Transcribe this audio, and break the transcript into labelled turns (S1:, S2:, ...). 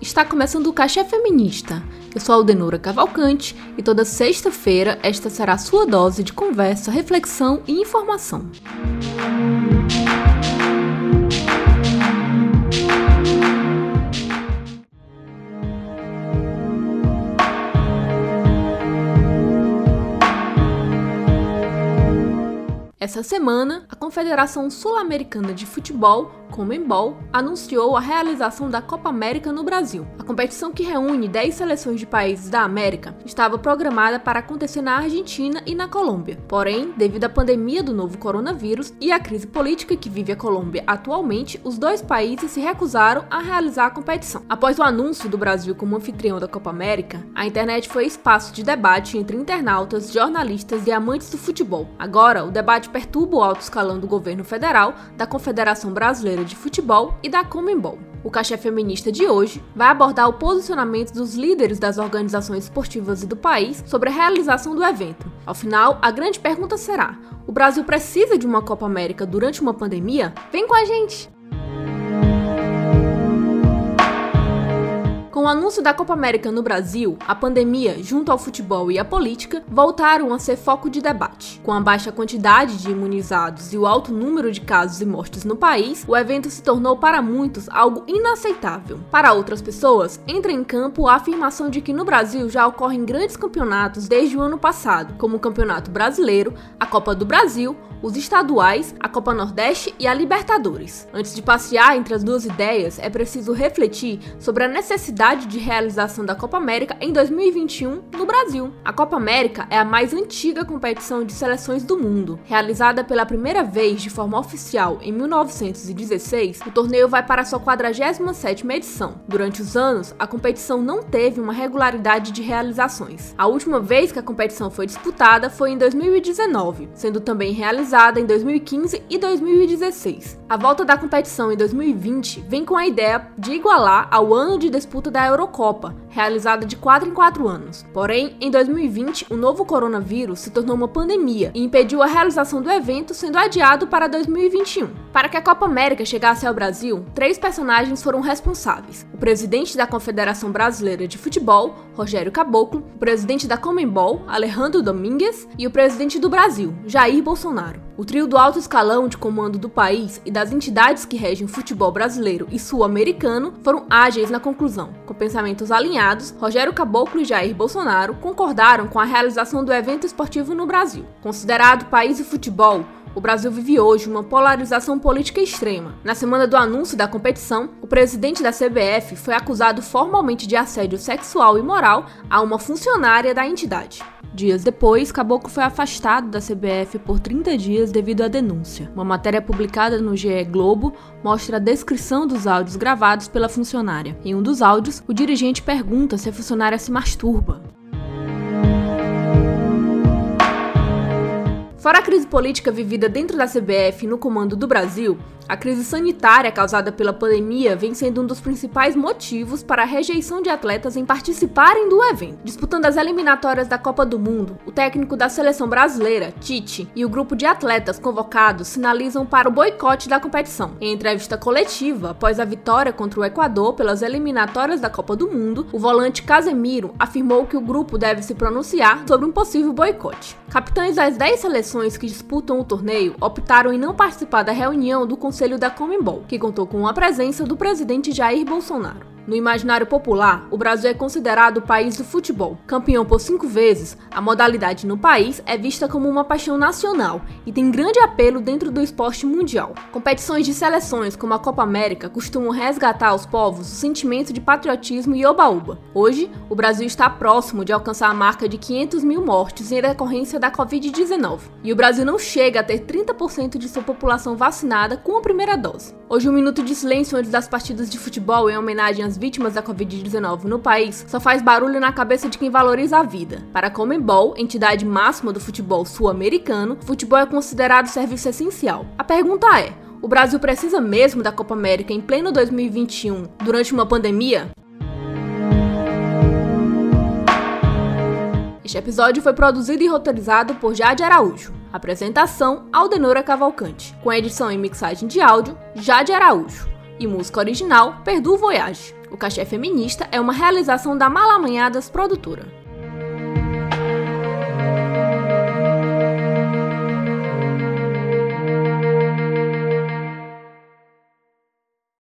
S1: Está começando o Caixa Feminista. Eu sou a Aldenora Cavalcante e toda sexta-feira esta será a sua dose de conversa, reflexão e informação. Essa semana, a Confederação Sul-Americana de Futebol, Comembol, anunciou a realização da Copa América no Brasil. A competição que reúne 10 seleções de países da América estava programada para acontecer na Argentina e na Colômbia. Porém, devido à pandemia do novo coronavírus e à crise política que vive a Colômbia atualmente, os dois países se recusaram a realizar a competição. Após o anúncio do Brasil como anfitrião da Copa América, a internet foi espaço de debate entre internautas, jornalistas e amantes do futebol. Agora, o debate perturba o alto escalão do governo federal, da Confederação Brasileira de Futebol e da Comembol. O Cachê Feminista de hoje vai abordar o posicionamento dos líderes das organizações esportivas e do país sobre a realização do evento. Ao final, a grande pergunta será: o Brasil precisa de uma Copa América durante uma pandemia? Vem com a gente! Com o anúncio da Copa América no Brasil, a pandemia, junto ao futebol e à política, voltaram a ser foco de debate. Com a baixa quantidade de imunizados e o alto número de casos e mortes no país, o evento se tornou para muitos algo inaceitável. Para outras pessoas, entra em campo a afirmação de que no Brasil já ocorrem grandes campeonatos desde o ano passado, como o Campeonato Brasileiro, a Copa do Brasil, os estaduais, a Copa Nordeste e a Libertadores. Antes de passear entre as duas ideias, é preciso refletir sobre a necessidade de realização da Copa América em 2021 no Brasil. A Copa América é a mais antiga competição de seleções do mundo. Realizada pela primeira vez de forma oficial em 1916, o torneio vai para sua 47ª edição. Durante os anos, a competição não teve uma regularidade de realizações. A última vez que a competição foi disputada foi em 2019, sendo também realizada em 2015 e 2016. A volta da competição em 2020 vem com a ideia de igualar ao ano de disputa da Eurocopa, realizada de 4 em 4 anos. Porém, em 2020, o novo coronavírus se tornou uma pandemia e impediu a realização do evento, sendo adiado para 2021. Para que a Copa América chegasse ao Brasil, três personagens foram responsáveis: o presidente da Confederação Brasileira de Futebol, Rogério Caboclo, o presidente da Comembol, Alejandro Domingues, e o presidente do Brasil, Jair Bolsonaro. O trio do alto escalão de comando do país e das entidades que regem o futebol brasileiro e sul-americano foram ágeis na conclusão. Com pensamentos alinhados, Rogério Caboclo e Jair Bolsonaro concordaram com a realização do evento esportivo no Brasil. Considerado país de futebol, o Brasil vive hoje uma polarização política extrema. Na semana do anúncio da competição, o presidente da CBF foi acusado formalmente de assédio sexual e moral a uma funcionária da entidade. Dias depois, Caboclo foi afastado da CBF por 30 dias devido à denúncia. Uma matéria publicada no GE Globo mostra a descrição dos áudios gravados pela funcionária. Em um dos áudios, o dirigente pergunta se a funcionária se masturba. Fora a crise política vivida dentro da CBF no comando do Brasil, a crise sanitária causada pela pandemia vem sendo um dos principais motivos para a rejeição de atletas em participarem do evento. Disputando as eliminatórias da Copa do Mundo, o técnico da seleção brasileira, Tite, e o grupo de atletas convocados sinalizam para o boicote da competição. Em entrevista coletiva, após a vitória contra o Equador pelas eliminatórias da Copa do Mundo, o volante Casemiro afirmou que o grupo deve se pronunciar sobre um possível boicote. Capitães das 10 seleções que disputam o torneio optaram em não participar da reunião do Conselho Conselho da Comembol, que contou com a presença do presidente Jair Bolsonaro. No imaginário popular, o Brasil é considerado o país do futebol. Campeão por cinco vezes, a modalidade no país é vista como uma paixão nacional e tem grande apelo dentro do esporte mundial. Competições de seleções como a Copa América costumam resgatar aos povos o sentimento de patriotismo e oba-oba. Hoje, o Brasil está próximo de alcançar a marca de 500 mil mortes em decorrência da Covid-19. E o Brasil não chega a ter 30% de sua população vacinada com a primeira dose. Hoje, um minuto de silêncio antes das partidas de futebol em homenagem às vítimas da Covid-19 no país só faz barulho na cabeça de quem valoriza a vida. Para a Comembol, entidade máxima do futebol sul-americano, futebol é considerado serviço essencial. A pergunta é: o Brasil precisa mesmo da Copa América em pleno 2021 durante uma pandemia? Este episódio foi produzido e roteirizado por Jade Araújo. Apresentação: Aldenora Cavalcante. Com edição e mixagem de áudio, Jade Araújo. E música original: Perdu Voyage. O cachê feminista é uma realização da Malamanhadas Produtora.